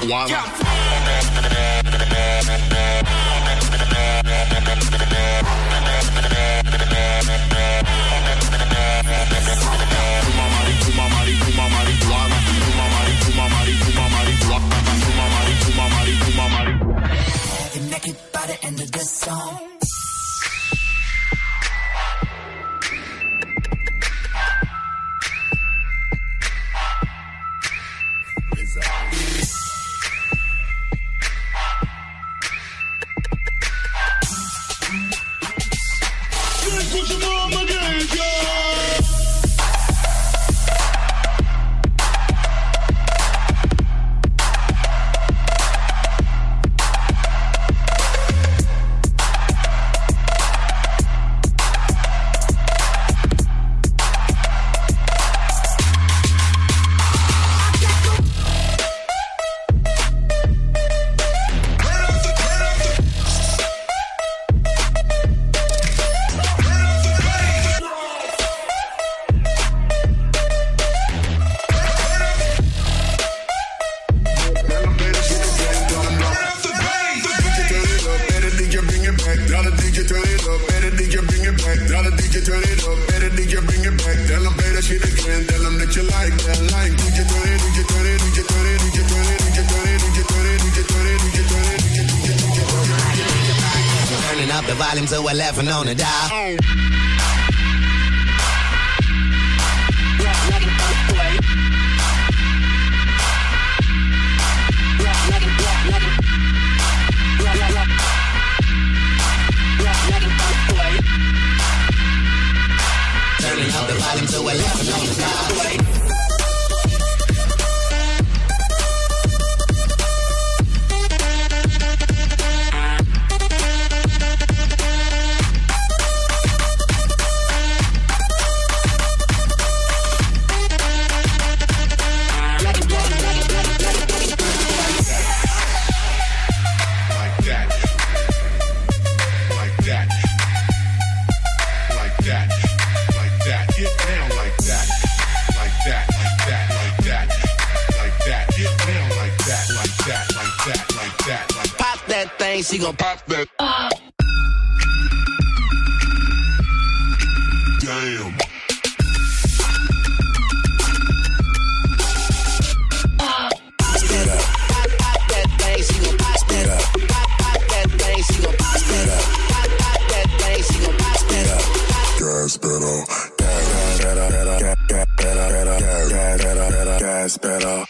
Guala. Yeah. Caesar. The volume to 11 on the dial. Turning up the volume to 11 on the dial. thing, she gon' pop that. Damn. Stand. Pop, pop that she gon' pop that. Up. She gon' pop that. She gon' pop that.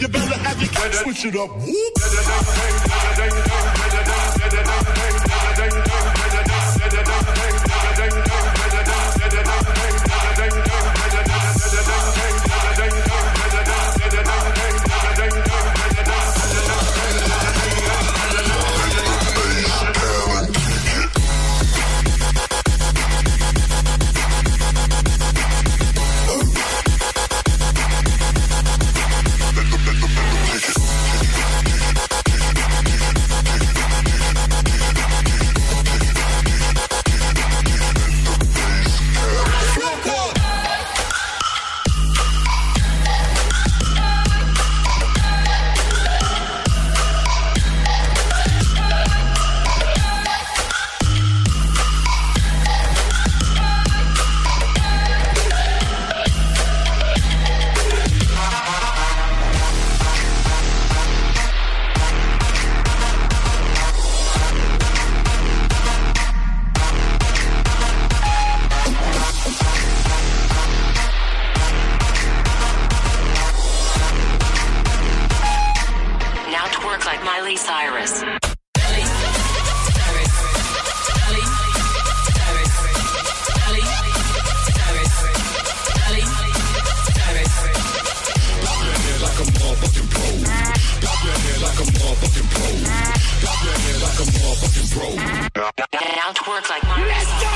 You better have your switch it up. Whoop. like Miley Cyrus. Now to work like my.